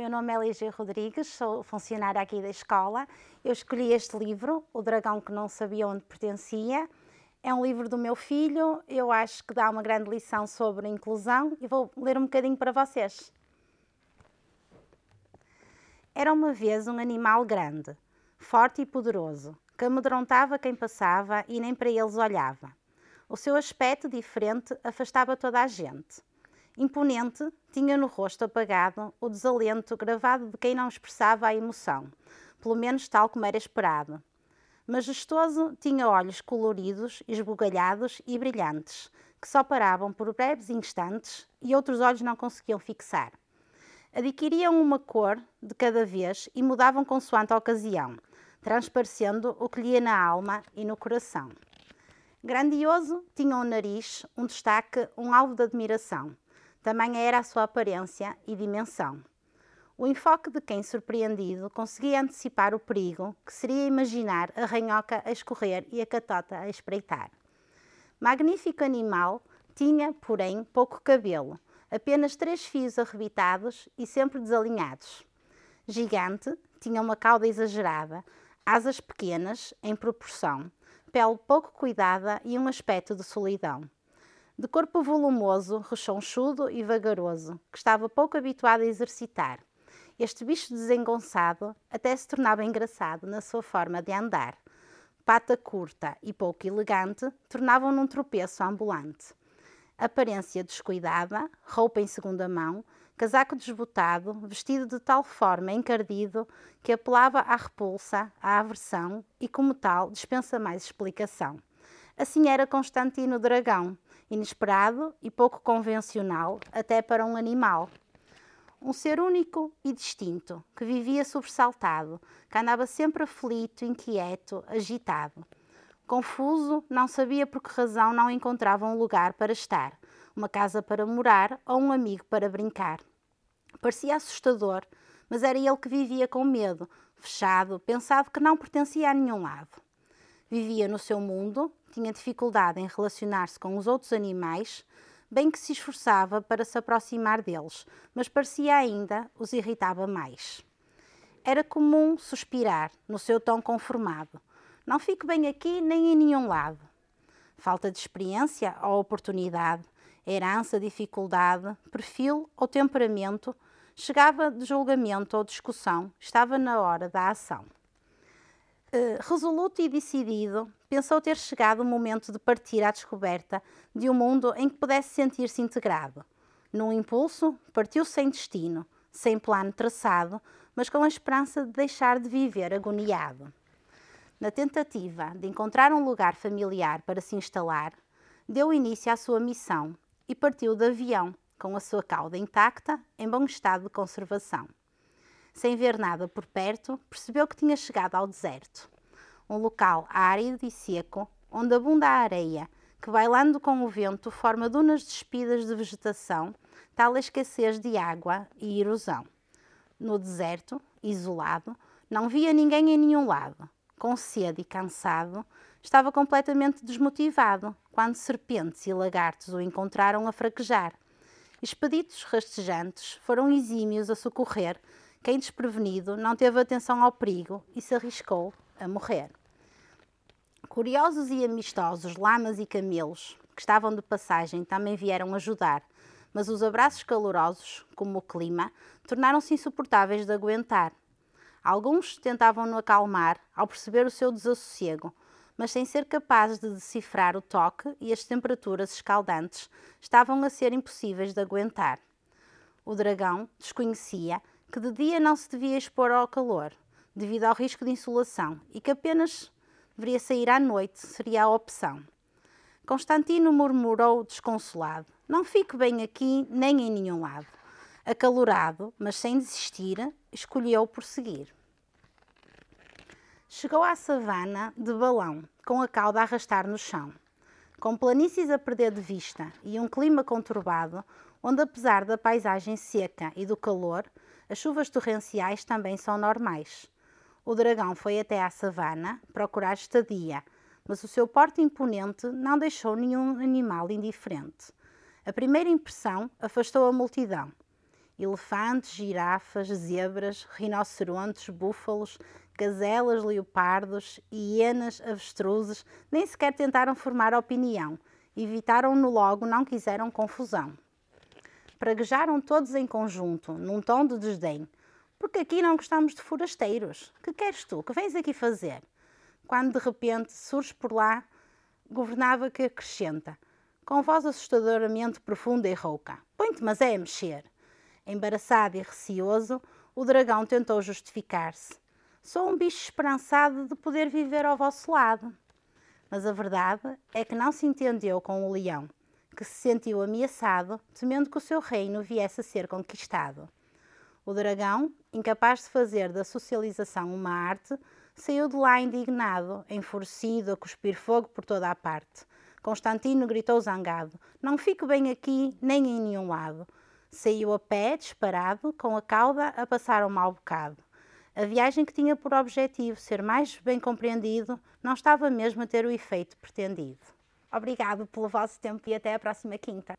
Meu nome é Lígia Rodrigues, sou funcionária aqui da escola. Eu escolhi este livro, O Dragão que Não Sabia Onde Pertencia. É um livro do meu filho, eu acho que dá uma grande lição sobre inclusão e vou ler um bocadinho para vocês. Era uma vez um animal grande, forte e poderoso, que amedrontava quem passava e nem para eles olhava. O seu aspecto diferente afastava toda a gente. Imponente, tinha no rosto apagado o desalento gravado de quem não expressava a emoção, pelo menos tal como era esperado. Majestoso, tinha olhos coloridos, esbugalhados e brilhantes, que só paravam por breves instantes e outros olhos não conseguiam fixar. Adquiriam uma cor de cada vez e mudavam consoante a ocasião, transparecendo o que lhe ia na alma e no coração. Grandioso, tinha um nariz, um destaque, um alvo de admiração também era a sua aparência e dimensão. O enfoque de quem, surpreendido, conseguia antecipar o perigo, que seria imaginar a ranhoca a escorrer e a catota a espreitar. Magnífico animal, tinha, porém, pouco cabelo, apenas três fios arrebitados e sempre desalinhados. Gigante, tinha uma cauda exagerada, asas pequenas, em proporção, pele pouco cuidada e um aspecto de solidão de corpo volumoso, rechonchudo e vagaroso, que estava pouco habituado a exercitar. Este bicho desengonçado até se tornava engraçado na sua forma de andar. Pata curta e pouco elegante tornavam num tropeço ambulante. Aparência descuidada, roupa em segunda mão, casaco desbotado, vestido de tal forma encardido que apelava à repulsa, à aversão e, como tal, dispensa mais explicação. Assim era Constantino Dragão, inesperado e pouco convencional, até para um animal. Um ser único e distinto, que vivia sobressaltado, que andava sempre aflito, inquieto, agitado. Confuso, não sabia por que razão não encontrava um lugar para estar, uma casa para morar ou um amigo para brincar. Parecia assustador, mas era ele que vivia com medo, fechado, pensado que não pertencia a nenhum lado. Vivia no seu mundo, tinha dificuldade em relacionar-se com os outros animais, bem que se esforçava para se aproximar deles, mas parecia ainda os irritava mais. Era comum suspirar, no seu tom conformado. Não fico bem aqui nem em nenhum lado. Falta de experiência ou oportunidade, herança, dificuldade, perfil ou temperamento, chegava de julgamento ou discussão, estava na hora da ação. Uh, resoluto e decidido, pensou ter chegado o momento de partir à descoberta de um mundo em que pudesse sentir-se integrado. Num impulso, partiu sem destino, sem plano traçado, mas com a esperança de deixar de viver agoniado. Na tentativa de encontrar um lugar familiar para se instalar, deu início à sua missão e partiu de avião, com a sua cauda intacta, em bom estado de conservação. Sem ver nada por perto, percebeu que tinha chegado ao deserto um local árido e seco, onde abunda a areia, que bailando com o vento forma dunas despidas de vegetação, tal a escassez de água e erosão. No deserto, isolado, não via ninguém em nenhum lado. Com sede e cansado, estava completamente desmotivado quando serpentes e lagartos o encontraram a fraquejar. Expeditos rastejantes foram exímios a socorrer quem desprevenido não teve atenção ao perigo e se arriscou a morrer. Curiosos e amistosos lamas e camelos, que estavam de passagem, também vieram ajudar, mas os abraços calorosos, como o clima, tornaram-se insuportáveis de aguentar. Alguns tentavam-no acalmar ao perceber o seu desassossego, mas sem ser capazes de decifrar o toque e as temperaturas escaldantes, estavam a ser impossíveis de aguentar. O dragão desconhecia que de dia não se devia expor ao calor, devido ao risco de insolação, e que apenas deveria sair à noite, seria a opção. Constantino murmurou desconsolado: Não fico bem aqui nem em nenhum lado. Acalorado, mas sem desistir, escolheu prosseguir. Chegou à savana de balão, com a cauda a arrastar no chão. Com planícies a perder de vista e um clima conturbado, onde, apesar da paisagem seca e do calor, as chuvas torrenciais também são normais. O dragão foi até à savana procurar estadia, mas o seu porte imponente não deixou nenhum animal indiferente. A primeira impressão afastou a multidão. Elefantes, girafas, zebras, rinocerontes, búfalos, gazelas, leopardos, hienas, avestruzes nem sequer tentaram formar opinião. Evitaram-no logo, não quiseram confusão. Praguejaram todos em conjunto, num tom de desdém. Porque aqui não gostamos de forasteiros. Que queres tu? Que vens aqui fazer? Quando de repente surge por lá, governava que acrescenta, com voz assustadoramente profunda e rouca: Põe-te, mas é a mexer. Embaraçado e receoso, o dragão tentou justificar-se. Sou um bicho esperançado de poder viver ao vosso lado. Mas a verdade é que não se entendeu com o leão, que se sentiu ameaçado, temendo que o seu reino viesse a ser conquistado. O dragão, incapaz de fazer da socialização uma arte, saiu de lá indignado, enfurecido, a cuspir fogo por toda a parte. Constantino gritou zangado: Não fico bem aqui, nem em nenhum lado. Saiu a pé, disparado, com a cauda a passar um mau bocado. A viagem que tinha por objetivo ser mais bem compreendido não estava mesmo a ter o efeito pretendido. Obrigado pelo vosso tempo e até a próxima quinta.